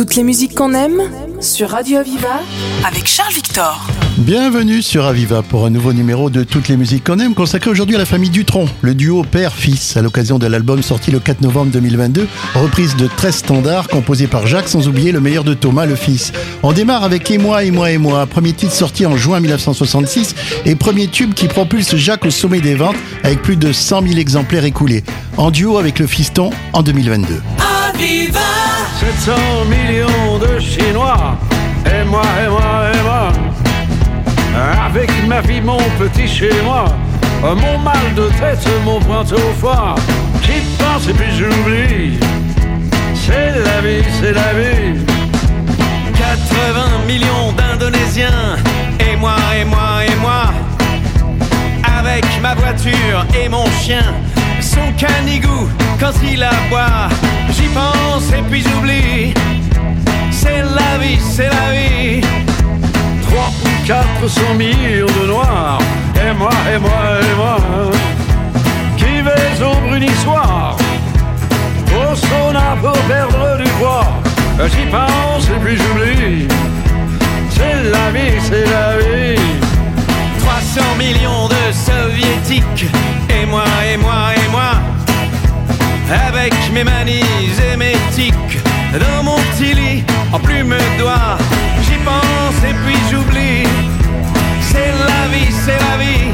Toutes les musiques qu'on aime sur Radio Aviva avec Charles Victor. Bienvenue sur Aviva pour un nouveau numéro de Toutes les musiques qu'on aime consacré aujourd'hui à la famille Dutron, le duo père-fils à l'occasion de l'album sorti le 4 novembre 2022, reprise de 13 standards composés par Jacques sans oublier le meilleur de Thomas le fils. On démarre avec Et moi, et moi, et moi, premier titre sorti en juin 1966 et premier tube qui propulse Jacques au sommet des ventes avec plus de 100 000 exemplaires écoulés, en duo avec le fiston en 2022. Aviva 700 millions de Chinois et moi, et moi, et moi avec ma vie, mon petit chez moi, mon mal de tête, mon point au foie. J'y pense et puis j'oublie. C'est la vie, c'est la vie. 80 millions d'Indonésiens, et moi, et moi, et moi. Avec ma voiture et mon chien, canigou quand il aboie. J'y pense et puis j'oublie. C'est la vie, c'est la vie. 3 ou 400 millions de noirs, et moi, et moi, et moi, qui vais au brunissoir, au sauna pour perdre du poids. J'y pense et puis j'oublie, c'est la vie, c'est la vie. 300 millions de soviétiques, et moi, et moi, et moi, avec mes manies et mes tics, dans mon petit lit, en plume d'oie, j'y pense et puis j'oublie. C'est la vie, c'est la vie.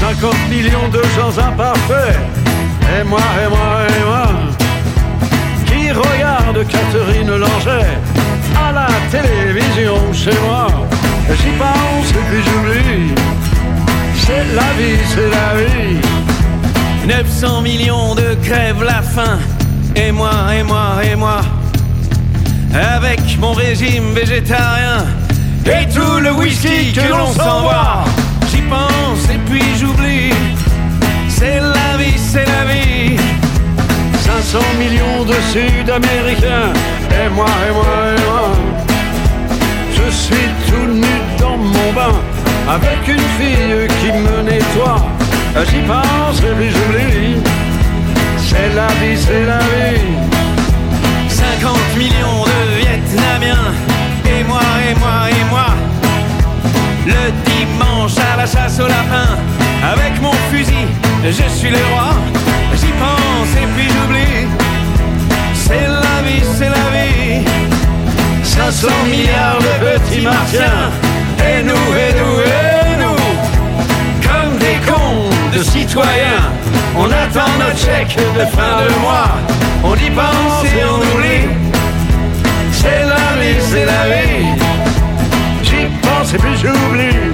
50 millions de gens imparfaits, et moi, et moi, et moi, qui regardent Catherine Langer à la télévision chez moi. J'y pense et puis j'oublie. C'est la vie, c'est la vie. 900 millions de crèves la faim, et moi, et moi, et moi, avec mon régime végétarien et tout le whisky que l'on s'envoie. J'y pense et puis j'oublie. C'est la vie, c'est la vie. 500 millions de Sud-Américains, et moi, et moi, et moi. Je suis tout nu dans mon bain, avec une fille qui me nettoie. J'y pense et puis j'oublie. C'est la vie, c'est la vie. 50 millions de Vietnamiens, et moi, et moi, et moi. Le dimanche à la chasse au lapin, avec mon fusil, je suis le roi. J'y pense et puis j'oublie. C'est la vie, c'est la vie. 500 milliards de petits martiens, et nous, et nous, et nous. Comme des cons de citoyens, on attend notre chèque de fin de mois. On y pense et on oublie. C'est la vie, c'est la vie. J'y pense et puis j'oublie.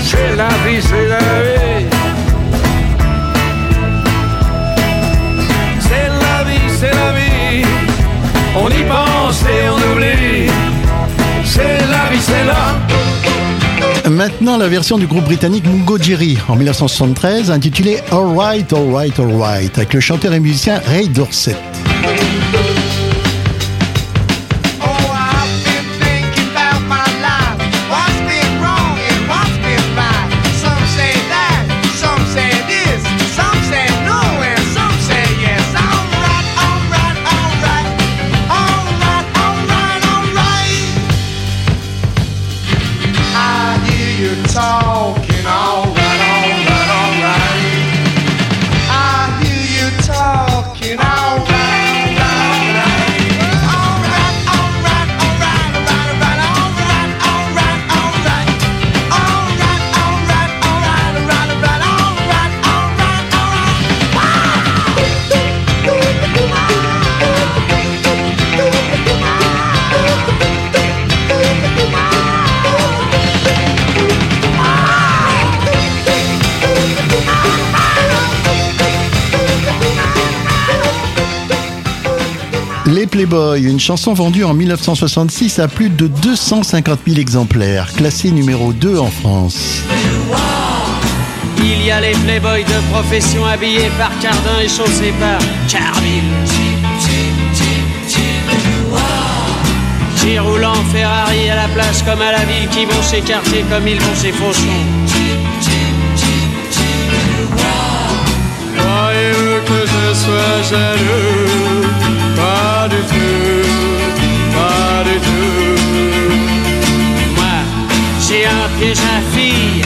C'est la vie, c'est la vie. C'est la vie, c'est la vie. On y pense et on oublie. C'est la vie, c'est la. Maintenant, la version du groupe britannique Mungo Jerry en 1973 intitulée Alright, Alright, Alright avec le chanteur et musicien Ray Dorset. Les Playboys, une chanson vendue en 1966 à plus de 250 000 exemplaires, classée numéro 2 en France. Il y a les playboys de profession habillés par Cardin et chaussés par Carville. Qui roulent en Ferrari à la plage comme à la ville, qui vont chez Cartier comme ils vont chez Fauchon. Croyez-vous que je sois jaloux? Pas du tout, pas du tout. Moi, j'ai un piège à fille,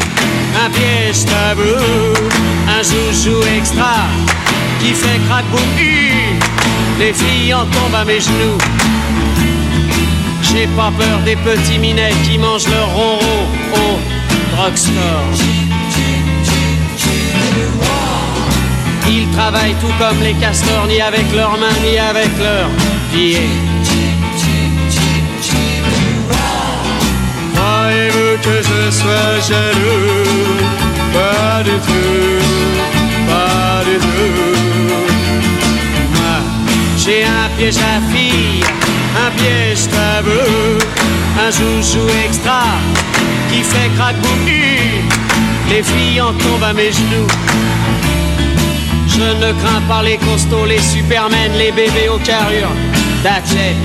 un piège tableau, un joujou extra qui fait craque Les filles en tombent à mes genoux. J'ai pas peur des petits minets qui mangent leur ronron au drugstore. Ils travaillent tout comme les castors, ni avec leurs mains, ni avec leurs pieds. Croyez-vous que je sois jaloux? Pas du tout, pas du tout. Moi, j'ai un piège à fille, un piège tabou, un joujou extra qui fait boum Les filles en tombent à mes genoux. Je ne crains pas les costauds, les supermen, les bébés aux carrures d'athlètes.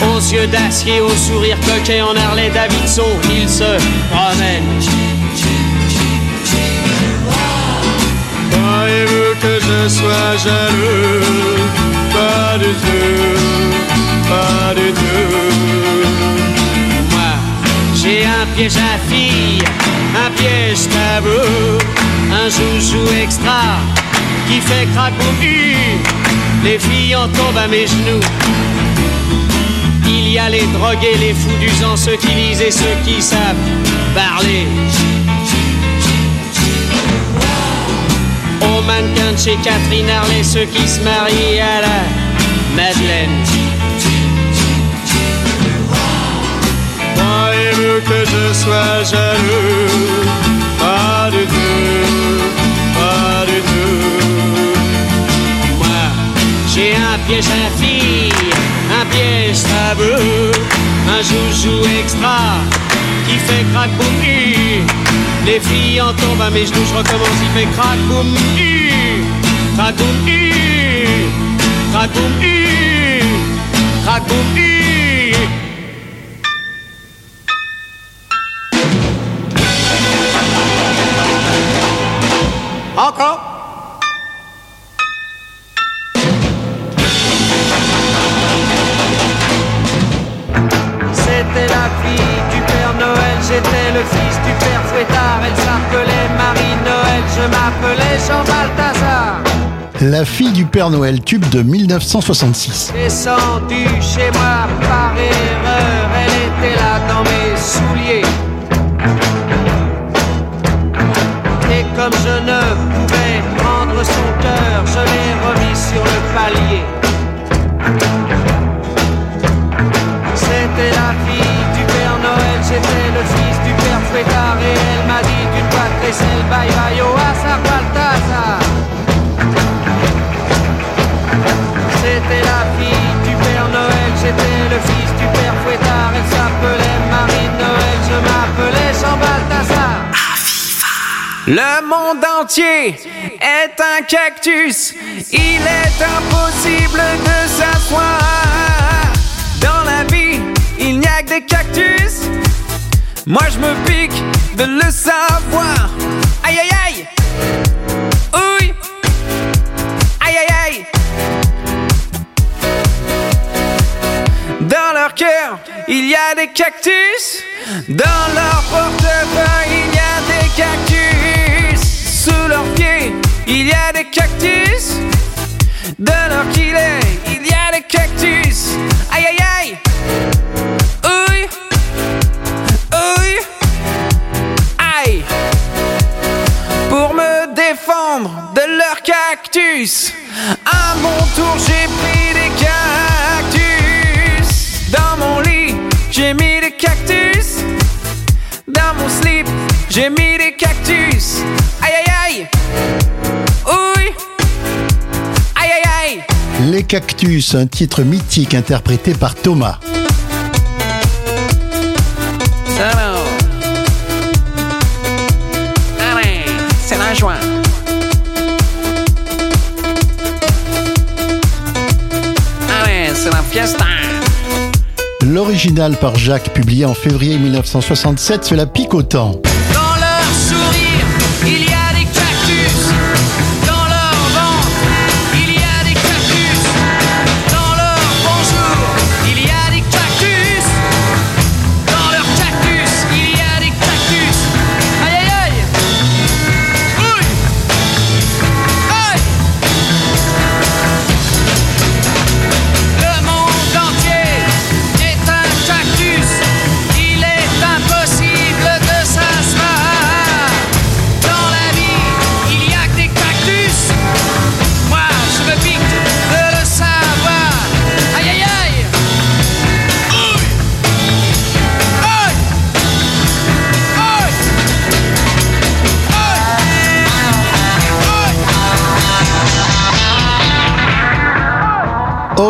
Aux yeux d'acier, au sourire coquet en Harley Davidson, ils se promènent. Croyez-vous que je sois jaloux? Pas du tout, pas du tout. J'ai un piège à fille, un piège tabou, un joujou extra qui fait boum Les filles en tombent à mes genoux. Il y a les drogués, les fous du sang, ceux qui lisent et ceux qui savent parler. Aux mannequins de chez Catherine Harley, ceux qui se marient à la Madeleine. Que je sois jaloux Pas du tout, pas du tout. Moi, j'ai un piège à fille, un piège tabou, un joujou extra qui fait crack boum. Les filles en tombent à mes genoux, je recommence, il fait crack boum hi. Crack boum hi. Crack boum hi. Crack boum Encore? C'était la fille du Père Noël, j'étais le fils du Père Fouettard. Elle s'appelait Marie-Noël, je m'appelais Jean Balthazar. La fille du Père Noël, tube de 1966. Descendue chez moi par erreur, elle était là dans mes souliers. Comme je ne pouvais prendre son cœur, je l'ai remis sur le palier. C'était la fille du Père Noël, j'étais le fils du Père Fouettard et elle m'a dit d'une voix très celle bye bye au Balthazar. C'était la fille du Père Noël, j'étais le fils du Père Fouettard, elle s'appelait Le monde entier est un cactus. Il est impossible de s'asseoir. Dans la vie, il n'y a que des cactus. Moi, je me pique de le savoir. Aïe aïe aïe. Oui. Aïe aïe aïe. Dans leur cœur, il y a des cactus. Dans leur portefeuille, il y a des cactus. Y a des cactus. Leur gilet, il y a des cactus. Aïe aïe aïe. Oui. Oui. Aïe. Pour me défendre de leurs cactus. À mon tour, j'ai pris des cactus. Dans mon lit, j'ai mis des cactus. Dans mon slip, j'ai mis des cactus. Aïe aïe aïe. Les Cactus, un titre mythique interprété par Thomas. Alors. Allez, c'est la joie. Allez, c'est la fiesta. L'original par Jacques, publié en février 1967, se la pique au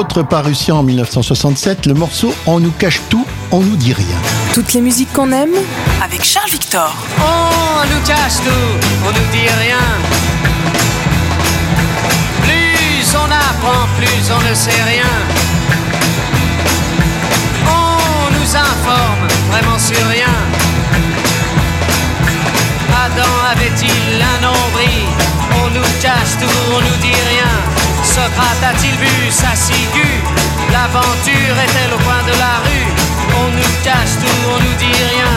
Autre parution en 1967, le morceau On nous cache tout, on nous dit rien. Toutes les musiques qu'on aime avec Charles Victor. On nous cache tout, on nous dit rien. Plus on apprend, plus on ne sait rien. On nous informe vraiment sur rien. Adam avait-il un nombril? On nous cache tout, on nous dit rien. Socrate a-t-il vu sa ciguë L'aventure est-elle au coin de la rue? On nous cache tout, on nous dit rien.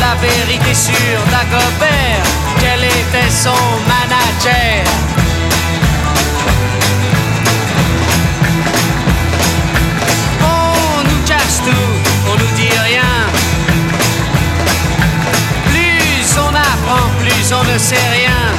La vérité sur Dagobert, quel était son manager? On nous cache tout, on nous dit rien. Plus on apprend, plus on ne sait rien.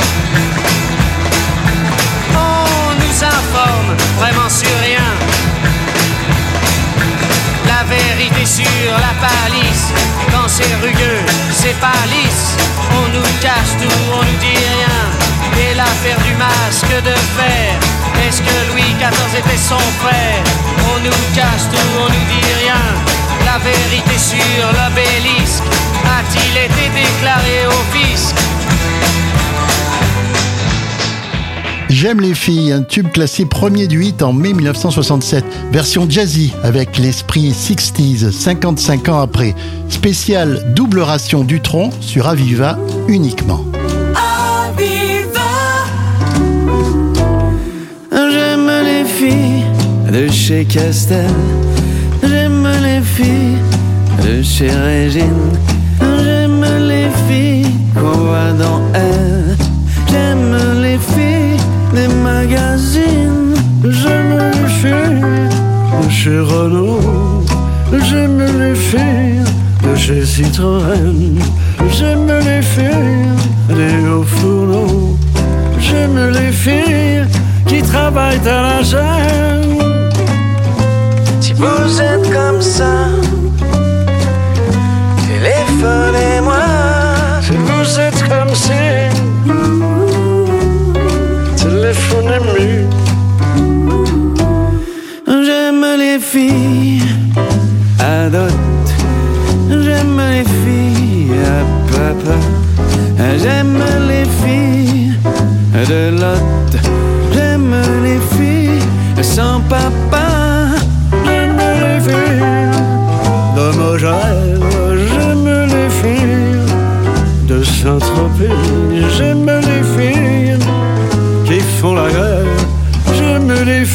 Sur la palisse, quand c'est rugueux, c'est pas lisse. On nous cache tout, on nous dit rien. Et l'affaire du masque de fer, est-ce que Louis XIV était son frère? On nous cache tout, on nous dit rien. La vérité sur l'obélisque, a-t-il été déclaré au fisc? J'aime les filles, un tube classé premier du hit en mai 1967, version jazzy avec l'esprit 60s 55 ans après. Spécial double ration du tronc sur Aviva uniquement. J'aime les filles de chez Castel. J'aime les filles de chez Régine. J'aime les filles qu'on voit dans elle. J'aime les filles de chez Renault. J'aime les filles de chez Citroën. J'aime les filles des hauts fourneaux. J'aime les filles qui travaillent à la chaîne. Si vous êtes comme ça, téléphonez-moi. Si vous êtes comme si, J'aime les filles à dot. J'aime les filles à papa. J'aime les filles de Lot. J'aime les filles sans papa. J'aime les filles de. J'aime les filles de Saint-Tropez.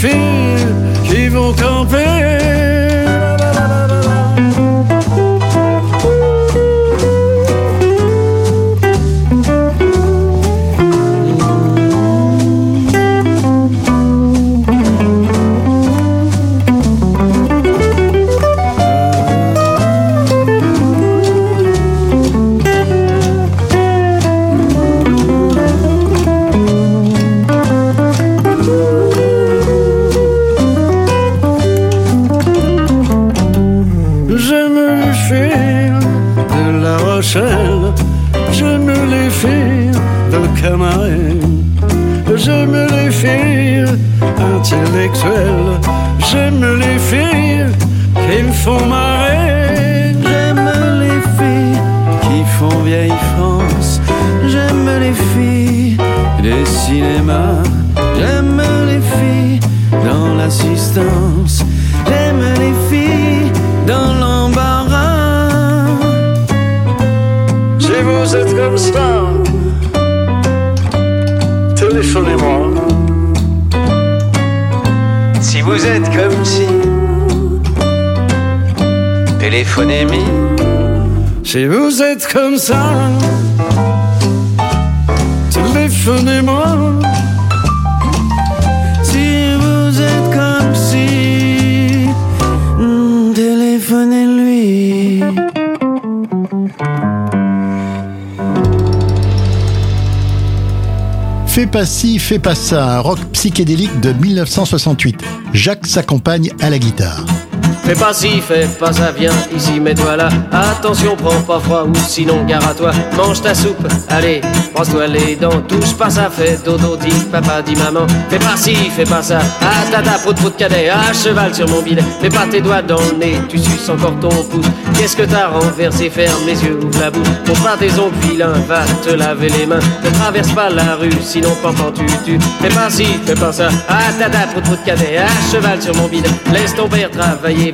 J'aime La Rochelle. J'aime les filles de Camaret. J'aime les filles intellectuelles. J'aime les filles qui me font marrer. J'aime les filles qui font vieille France. J'aime les filles des cinémas. J'aime les filles dans l'assistance. Si vous êtes comme ça, téléphonez-moi. Si vous êtes comme si, téléphonez-moi. Si vous êtes comme ça, téléphonez-moi. Pas ci, fais pas un rock psychédélique de 1968. Jacques s'accompagne à la guitare. Fais pas ci, fais pas ça, viens ici, mets-toi là. Attention, prends pas froid ou sinon gare à toi. Mange ta soupe, allez, brosse-toi les dents. Touche pas ça, fais dodo, dit papa, dit maman. Fais pas ci, fais pas ça. Ah tata, prout prout cadet, à cheval sur mon bidet. Mets pas tes doigts dans le nez, tu suces encore ton pouce. Qu'est-ce que t'as renversé, ferme les yeux, ouvre la bouche. Pour pas tes ongles vilains, va te laver les mains. Ne traverse pas la rue, sinon pendant tu tu. Fais pas ci, fais pas ça. Ah tata, prout prout cadet, à cheval sur mon bidet. Laisse ton père travailler,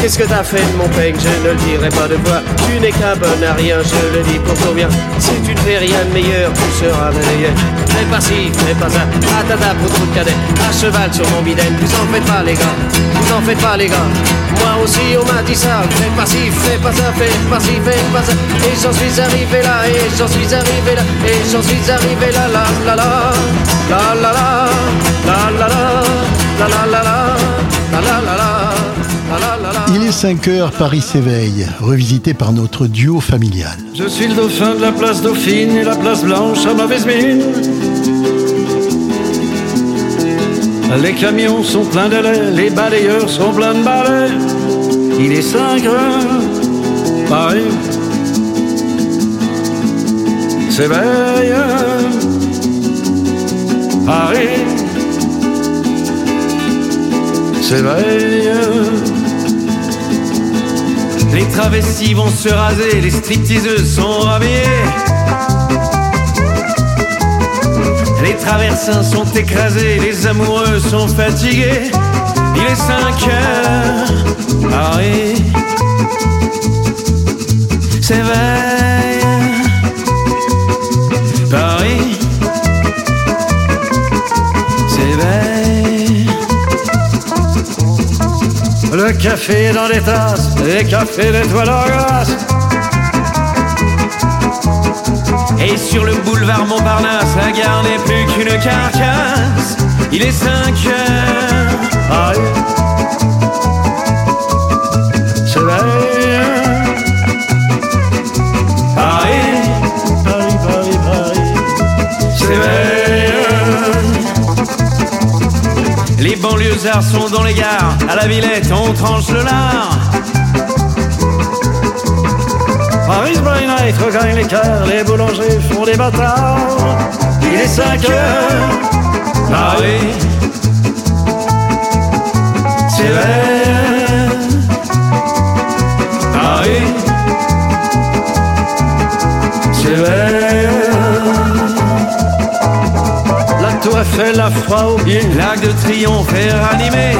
Qu'est-ce que t'as fait de mon peigne, je ne le dirai pas de voix. Tu n'es qu'un bon à rien, je le dis pour ton bien. Si tu ne fais rien de meilleur, tu seras meilleur. Fais pas ci, fais pas ça. Tata, prout prout cadet, à cheval sur mon bidet. Vous en faites pas les gars, vous en faites pas les gars. Moi aussi on m'a dit ça, fais pas ci, fais pas ça, fais pas ci, fais pas ça. Et j'en suis arrivé là, et j'en suis arrivé là, et j'en suis arrivé là, la la, la la la, la la la, la la la la, la la la la, la la la la. Il est 5 heures, Paris s'éveille, revisité par notre duo familial. Je suis le dauphin de la place Dauphine et la place Blanche à mauvaise mine. Les camions sont pleins lait, les balayeurs sont pleins de balais. Il est 5 heures, Paris s'éveille. Paris s'éveille. Les travestis vont se raser, les stripteaseuses sont rhabillées. Les traversins sont écrasés, les amoureux sont fatigués. Il est 5 heures, Paris s'éveille. Le café dans les tasses, les cafés d'étoiles en glace. Et sur le boulevard Montparnasse, la gare n'est plus qu'une carcasse. Il est 5 heures. Paris banlieusards sont dans les gares. À la Villette, on tranche le lard. Paris by night regagne les cœurs, les boulangers font des bâtards. Il est 5 heures, Paris s'éveille. Paris s'éveille. La tour Eiffel a froid au pied, L'arc de triomphe est ranimé.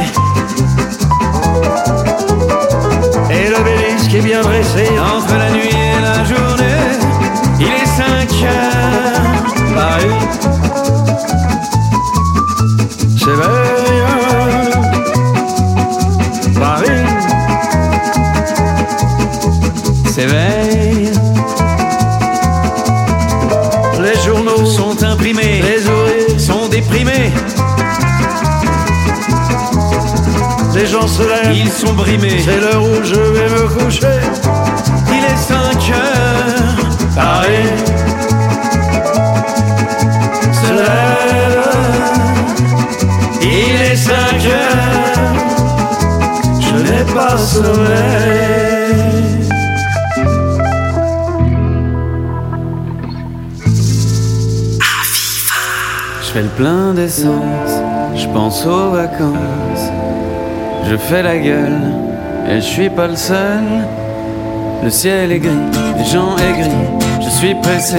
et l'obélisque est bien dressé. Entre la nuit et la journée, il est 5 heures. Paris s'éveille. Paris les gens se lèvent. Ils sont brimés. C'est l'heure où je vais me coucher. Il est 5 heures. Paris se lève. Il est 5 heures. Je n'ai pas sommeil. Je fais le plein d'essence, je pense aux vacances. Je fais la gueule, et je suis pas le seul. Le ciel est gris, les gens aigris. Je suis pressé,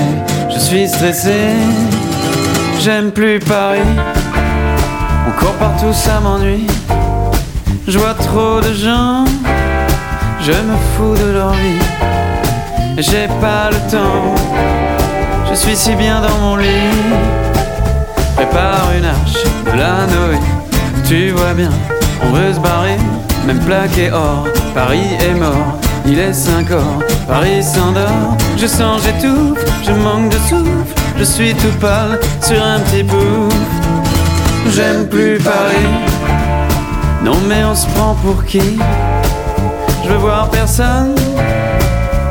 je suis stressé. J'aime plus Paris, on court partout, ça m'ennuie. Je vois trop de gens, je me fous de leur vie. J'ai pas le temps, je suis si bien dans mon lit. Prépare une arche de la Noé. Tu vois bien, on veut se barrer. même plaqué or. Paris est mort, il est 5 heures, Paris s'endort. Je sens, j'étouffe, je manque de souffle, je suis tout pâle sur un petit pouf. J'aime plus Paris, non mais on se prend pour qui? Je veux voir personne,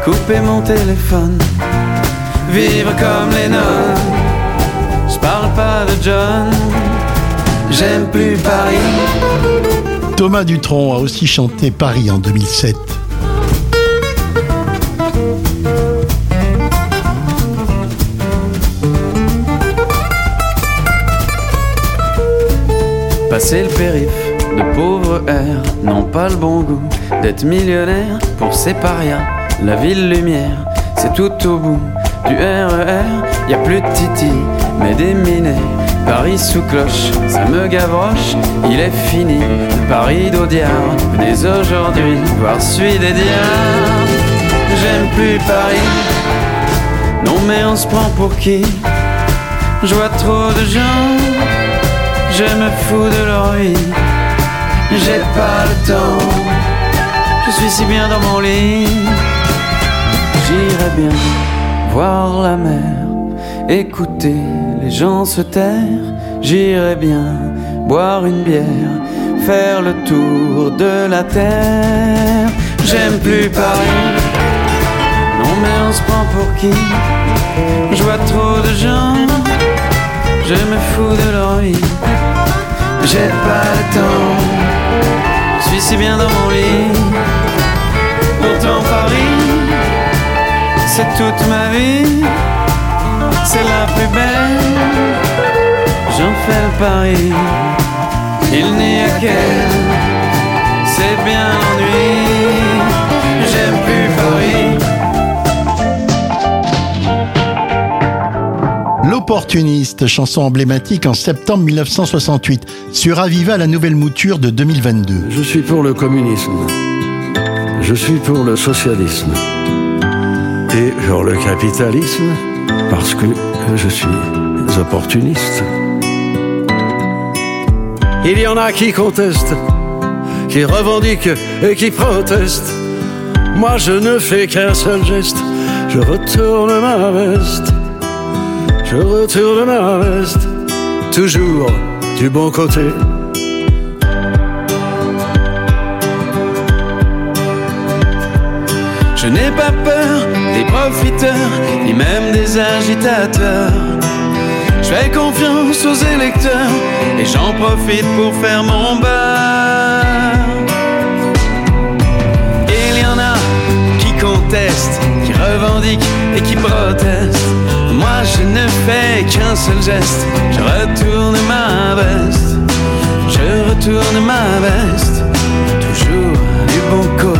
couper mon téléphone, vivre comme les nonnes. Je parle pas de John, j'aime plus Paris. Thomas Dutronc a aussi chanté Paris en 2007. Passer le périph' de pauvres airs n'ont pas le bon goût d'être millionnaire pour ces parias. La ville lumière, c'est tout au bout du RER. Y a plus de Titi, mais des minets. Sous cloche, ça me gavroche. Il est fini, Paris d'Audiard. Venez aujourd'hui voir celui des diables. J'aime plus Paris. Non mais on se prend pour qui? Je vois trop de gens je me fous de leur vie, j'ai pas le temps. Je suis si bien dans mon lit, j'irai bien voir la mer, écouter les gens se taire. J'irai bien boire une bière, faire le tour de la terre. J'aime plus Paris, non mais on se prend pour qui? Je vois trop de gens, je me fous de leur vie. J'ai pas le temps, je suis si bien dans mon lit. Pourtant Paris, c'est toute ma vie, c'est la plus belle. J'en fais le pari, il n'y a qu'elle, c'est bien l'ennui. J'aime plus Paris. L'opportuniste, chanson emblématique en septembre 1968, sur Aviva la nouvelle mouture de 2022. Je suis pour le communisme. Je suis pour le socialisme. Et pour le capitalisme, parce que je suis opportuniste. Il y en a qui contestent, qui revendiquent et qui protestent. Moi je ne fais qu'un seul geste, je retourne ma veste. Je retourne ma veste, toujours du bon côté. Je n'ai pas peur des profiteurs, ni même des agitateurs. Je fais confiance aux électeurs et j'en profite pour faire mon beurre. Il y en a qui contestent, qui revendiquent et qui protestent. Moi je ne fais qu'un seul geste, je retourne ma veste. Je retourne ma veste, toujours du bon côté.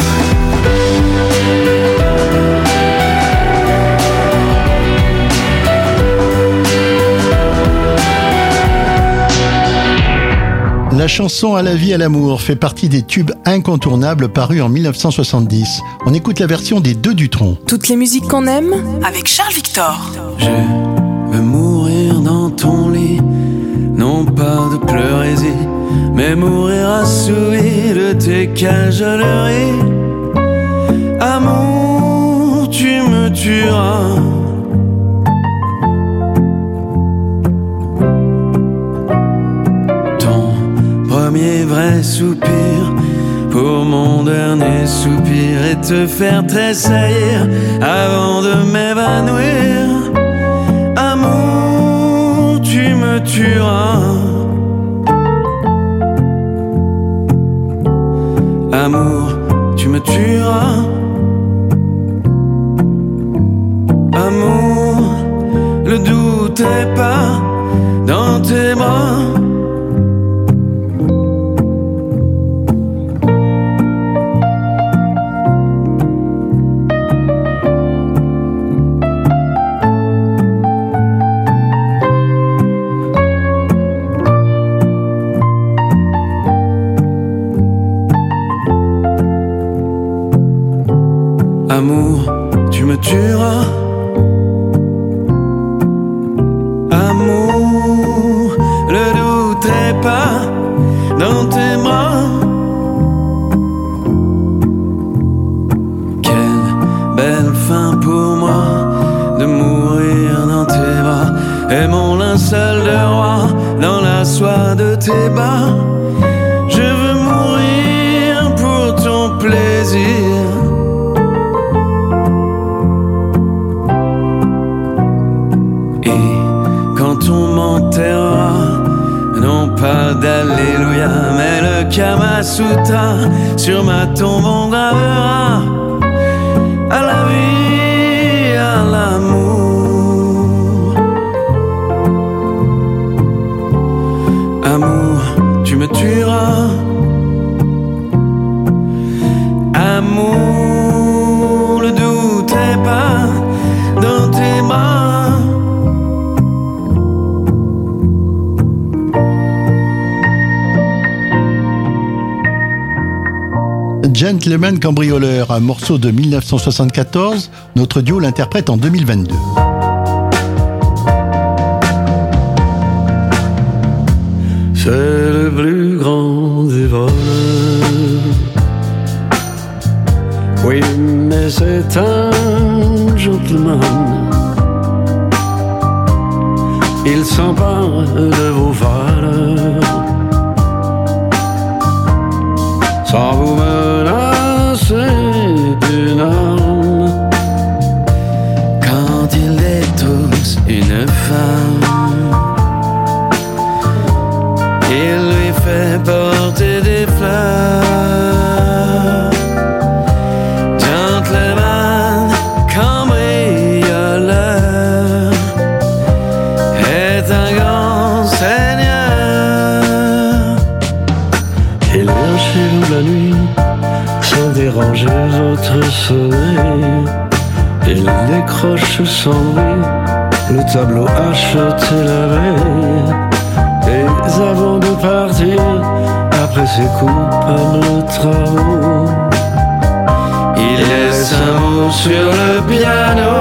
Chanson À la vie, à l'amour fait partie des tubes incontournables parus en 1970. On écoute la version des deux Dutronc. Toutes les musiques qu'on aime avec Charles Victor. Je veux mourir dans ton lit, non pas de pleurésie, mais mourir assouvi de tes cajoleries. Amour, tu me tueras. Premier vrai soupir pour mon dernier soupir et te faire tressaillir avant de m'évanouir. Amour, tu me tueras. Amour, tu me tueras. Amour, le doute est pas dans tes bras. Tueras. Amour, le douterai pas dans tes bras. Quelle belle fin pour moi de mourir dans tes bras. Et mon linceul de roi dans la soie de tes bas. Le Kamasutra, sur ma tombe on gravera Gentleman Cambrioleur, un morceau de 1974. Notre duo l'interprète en 2022. C'est le plus grand des voleurs. Oui, mais c'est un gentleman. Il s'empare de vos valeurs. Sans vous Quand il détruise une femme. Il lui fait porter des fleurs. Il décroche sans bruit le tableau acheté la veille. Et avant de partir, après ses coupables travaux, il laisse un mot sur le piano.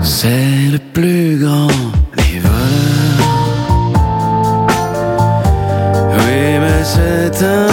C'est le plus grand des. Oui, mais c'est un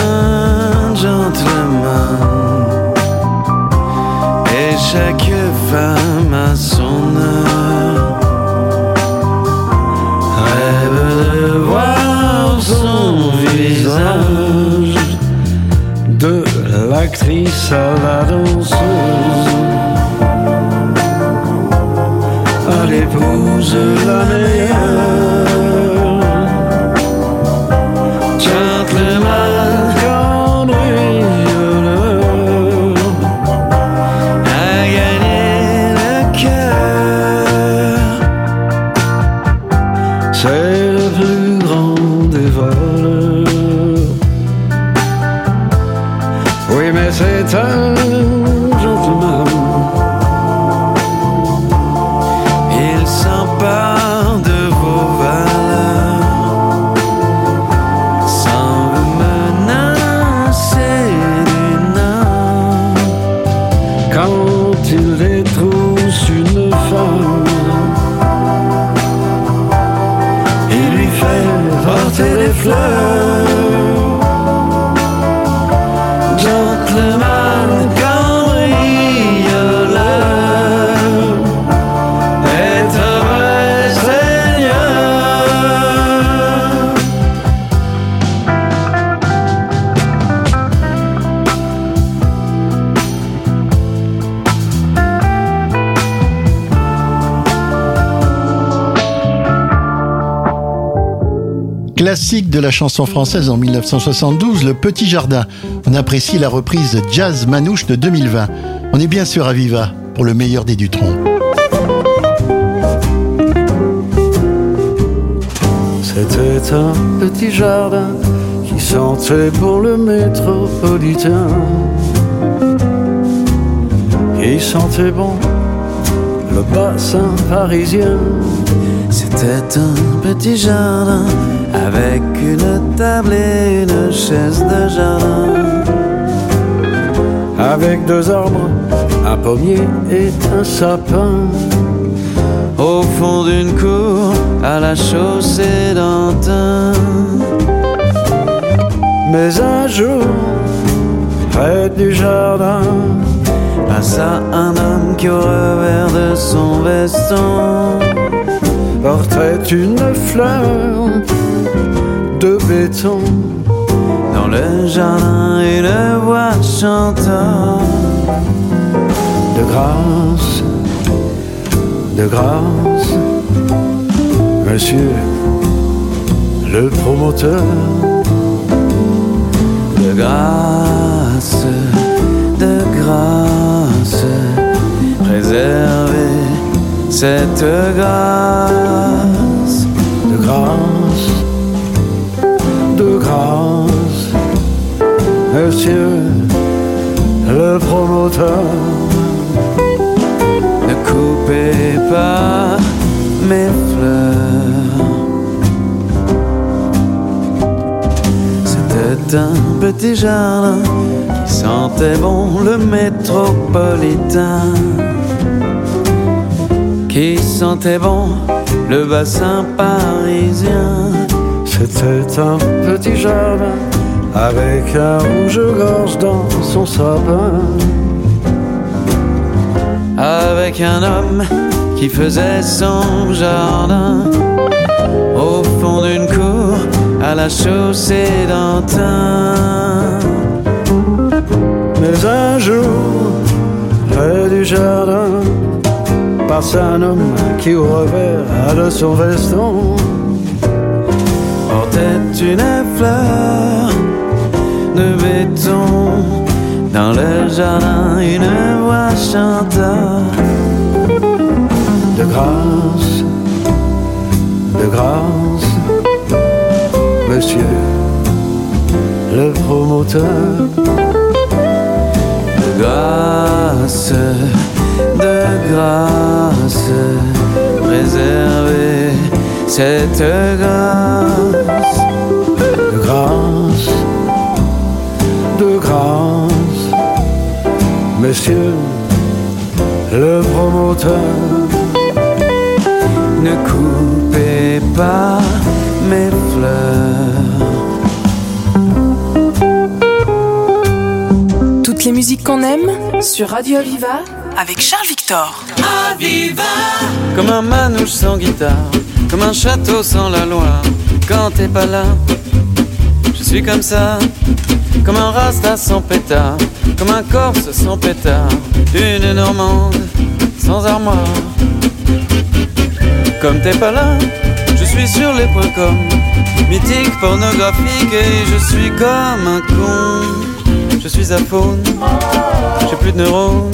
de la chanson française en 1972, Le Petit Jardin. On apprécie la reprise de Jazz Manouche de 2020. On est bien sûr à Viva pour le meilleur des Dutrons. C'était un petit jardin qui sentait pour le métropolitain. Qui sentait bon le bassin parisien. C'était un petit jardin avec une table et une chaise de jardin. Avec deux arbres, un pommier et un sapin. Au fond d'une cour, à la chaussée d'Antin. Mais un jour, près du jardin, Passa un homme qui au revers de son veston portait une fleur Dans le jardin, une voix chantant De grâce, de grâce, monsieur le promoteur. De grâce, de grâce Préservez cette grâce de grâce, monsieur le promoteur. Ne coupez pas mes fleurs. C'était un petit jardin qui sentait bon le métropolitain. Qui sentait bon le bassin parisien C'était un petit jardin avec un rouge-gorge dans son sapin. avec un homme qui faisait son jardin au fond d'une cour à la chaussée d'Antin. Mais un jour, près du jardin, passe un homme qui au revers de son veston Portait une fleur de béton dans le jardin, une voix chanta de grâce, de grâce, monsieur le promoteur. de grâce, de grâce, préservez cette grâce. de grâce, de grâce, monsieur le promoteur. Ne coupez pas mes fleurs. Toutes les musiques qu'on aime sur Radio Aviva avec Charles Victor. Comme un manouche sans guitare, comme un château sans la Loire. Quand t'es pas là, je suis comme ça. Comme un rasta sans pétard, comme un corse sans pétard. Une normande sans armoire. Comme t'es pas là, je suis sur les points com. Mythique, pornographique et je suis comme un con. Je suis à faune, j'ai plus de neurones.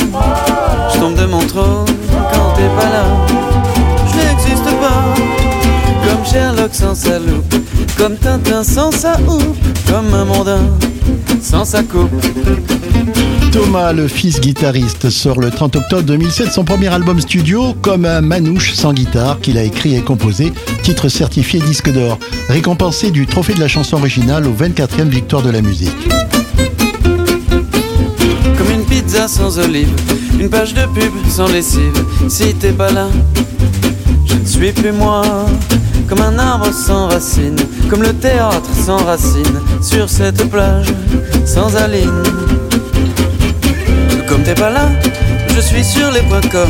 Je tombe de mon trône quand t'es pas là. Comme Sherlock sans sa loupe. Comme Tintin sans sa houppe. Comme un mondain sans sa coupe. Thomas, le fils guitariste, sort le 30 octobre 2007 son premier album studio comme un manouche sans guitare qu'il a écrit et composé, titre certifié disque d'or, récompensé du trophée de la chanson originale aux 24e victoire de la musique. Comme une pizza sans olive. Une page de pub sans lessive. Si t'es pas là, je ne suis plus moi. Comme un arbre sans racines. Comme le théâtre sans racines. Sur cette plage sans aline. Comme t'es pas là, je suis sur les points com.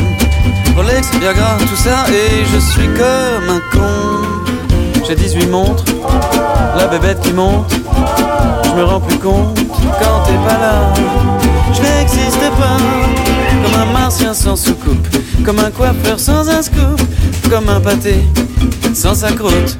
Rolex, Viagra, tout ça, et je suis comme un con. J'ai 18 montres, la bébête qui monte. Je me rends plus compte quand t'es pas là. Je n'existe pas comme un martien sans soucoupe, comme un coiffeur sans un scoop, comme un pâté sans sa croûte.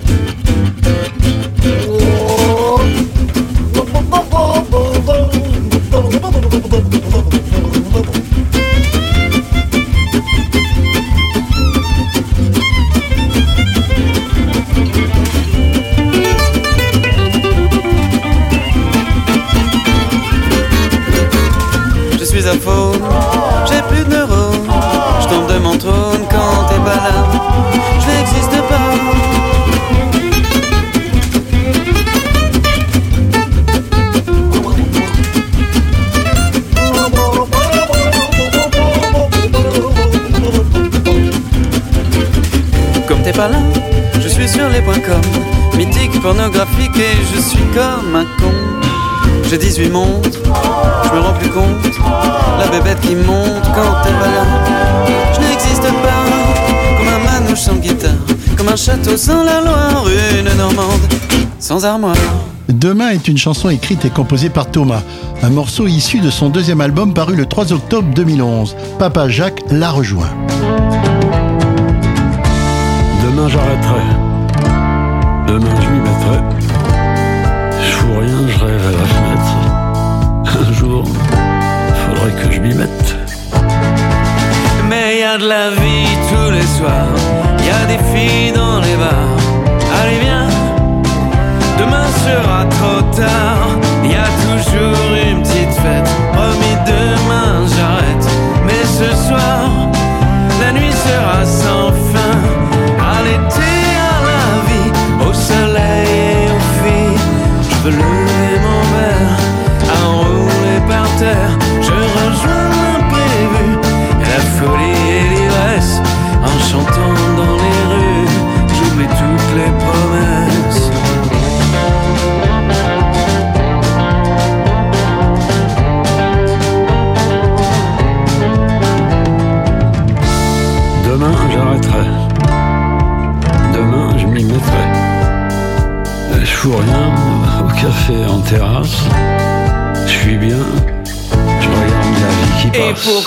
J'ai 18 montres, je me rends plus compte. La bébête qui monte quand t'es pas là. Je n'existe pas comme un manouche sans guitare. Comme un château sans la Loire, une Normande sans armoire. Demain est une chanson écrite et composée par Thomas, un morceau issu de son deuxième album paru le 3 octobre 2011. Papa Jacques l'a rejoint. Demain j'arrêterai. Demain je m'y mettrai. Je fous rien, je rêve Un jour, faudrait que je m'y mette. Mais y a de la vie tous les soirs, y a des filles dans les bars. Allez viens, demain sera trop tard. Y a toujours une petite fête, promis demain j'arrête. Mais ce soir, la nuit sera sans fin. À l'été, à la vie, au soleil et aux filles. Je veux lever terre.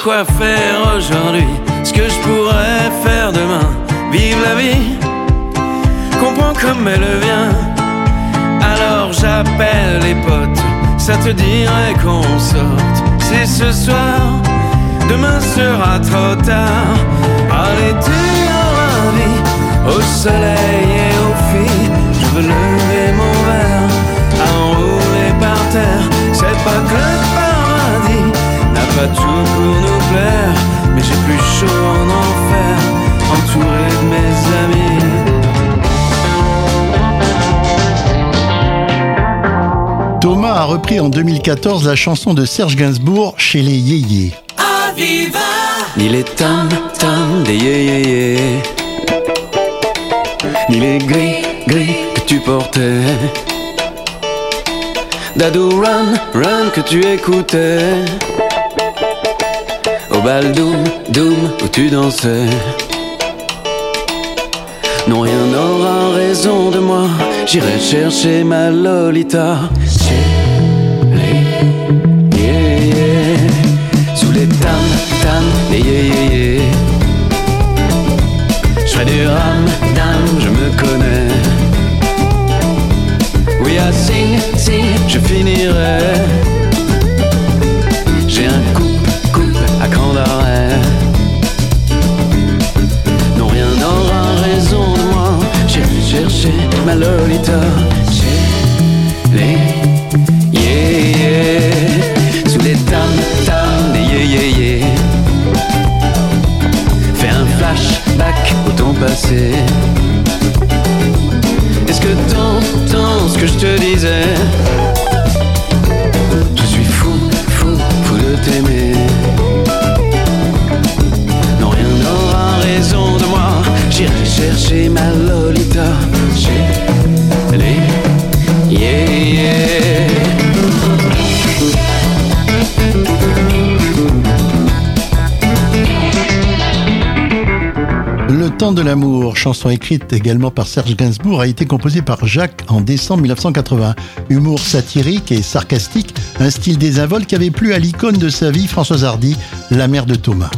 Pourquoi faire aujourd'hui ce que je pourrais faire demain Vive la vie, comprends comme elle vient. Alors j'appelle les potes, ça te dirait qu'on sorte. C'est ce soir, demain sera trop tard. À l'été, à la vie, au soleil et aux filles. Je veux lever n'a pas tout pour nous plaire, mais j'ai plus chaud en enfer, entouré de mes amis. Thomas a repris en 2014 la chanson de Serge Gainsbourg chez les Yéyés. Ni les tam tam des yé yé yé Ni les gris gris que tu portais Dadou run run que tu écoutais bal doom doom où tu dansais Non rien n'aura raison de moi J'irai chercher ma Lolita les yeah, yeah. Sous les tam tam des yeah. Je du ram dam, je me connais Oui à sing sing, je finirai Lolita les yeah, yeah. Sous les tam tam des yeah, yeah, yeah. Fais un flashback au temps passé. Est-ce que t'entends ce que je te disais? Je suis fou, fou, fou de t'aimer. Non, rien n'aura raison de moi. J'irai chercher ma Lolita Le temps de l'amour, chanson écrite également par Serge Gainsbourg, a été composée par Jacques en décembre 1980. Humour satirique et sarcastique, un style désinvolte qui avait plu à l'icône de sa vie, Françoise Hardy, la mère de Thomas.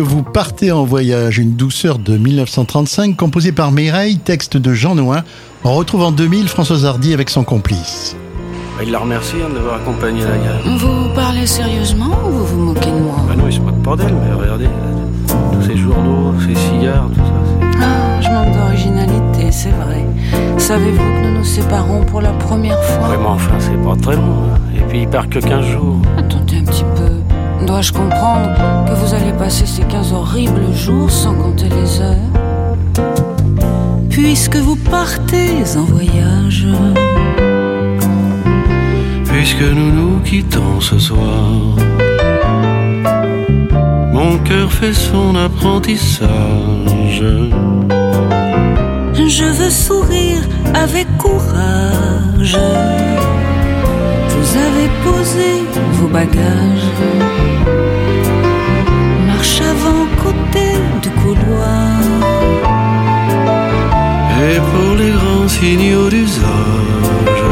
Puisque vous partez en voyage, une douceur de 1935 composée par Mireille, texte de Jean Nouin. On retrouve en 2000 Françoise Hardy avec son complice. Il la remercie hein, de l'avoir accompagné la gare. Vous parlez sérieusement ou vous vous moquez de moi? Bah non, il se moque pas d'elle, mais regardez, tous ces journaux, ces cigares, tout ça. Ah, je manque d'originalité, c'est vrai. Savez-vous que nous nous séparons pour la première fois? Mais enfin, c'est pas très long. hein. Et puis il part que 15 jours. Attendez un petit peu. Dois-je comprendre que vous allez passer ces 15 horribles jours sans compter les heures? Puisque vous partez en voyage, Puisque nous nous quittons ce soir, mon cœur fait son apprentissage. je veux sourire avec courage. Vous avez posé vos bagages. Marche avant côté du couloir. Et pour les grands signaux d'usage,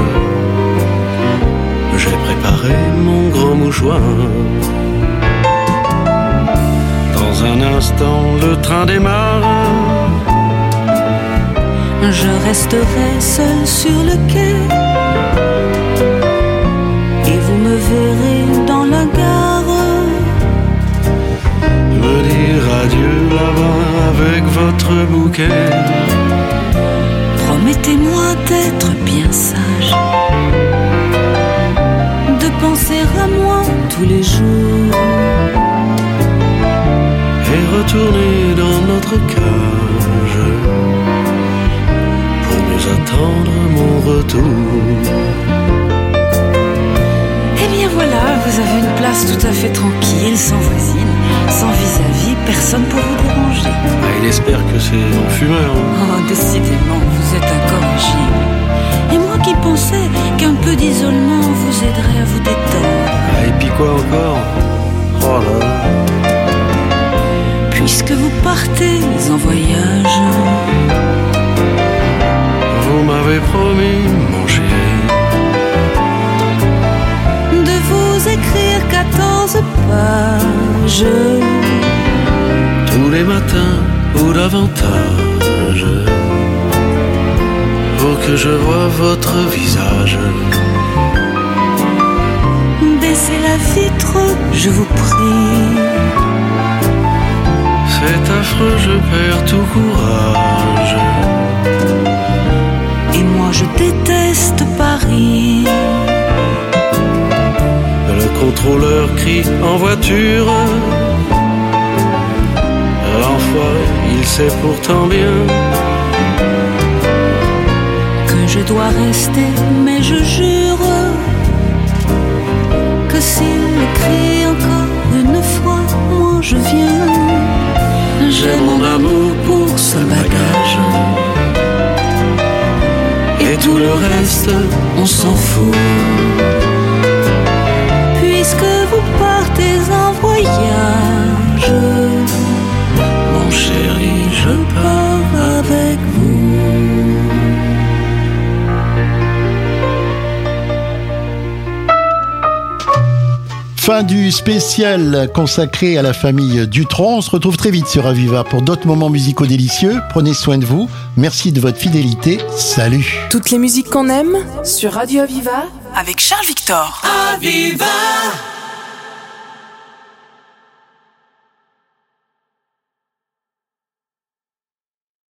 j'ai préparé mon grand mouchoir. Dans un instant, le train démarre. Je resterai seul sur le quai. Bouquet. Promettez-moi d'être bien sage. De penser à moi tous les jours. Et retourner dans notre cage. Pour mieux attendre mon retour. Eh bien voilà, vous avez une place tout à fait tranquille, sans voisine, sans vis-à-vis, personne pour vous déranger. Ah, il espère que c'est un fumeur. Oh, décidément, vous êtes incorrigible. Et moi qui pensais qu'un peu d'isolement vous aiderait à vous détendre. Ah, et puis quoi encore? Oh là là. Puisque vous partez en voyage, Vous m'avez promis, mon chéri, 14 pages. tous les matins ou davantage, pour que je vois votre visage. Baissez la vitre, je vous prie. C'est affreux, je perds tout courage. Et moi je déteste Paris. Le contrôleur crie en voiture. L'enfoiré, il sait pourtant bien que je dois rester, mais je jure que s'il m'écrit encore une fois, moi je viens. J'ai mon amour pour ce bagage. Et tout le reste, on s'en fout. Mon chéri, je pars avec vous. Fin du spécial consacré à la famille Dutron. On se retrouve très vite sur Aviva pour d'autres moments musicaux délicieux. Prenez soin de vous. Merci de votre fidélité. Salut. Toutes les musiques qu'on aime sur Radio Aviva avec Charles Victor. Aviva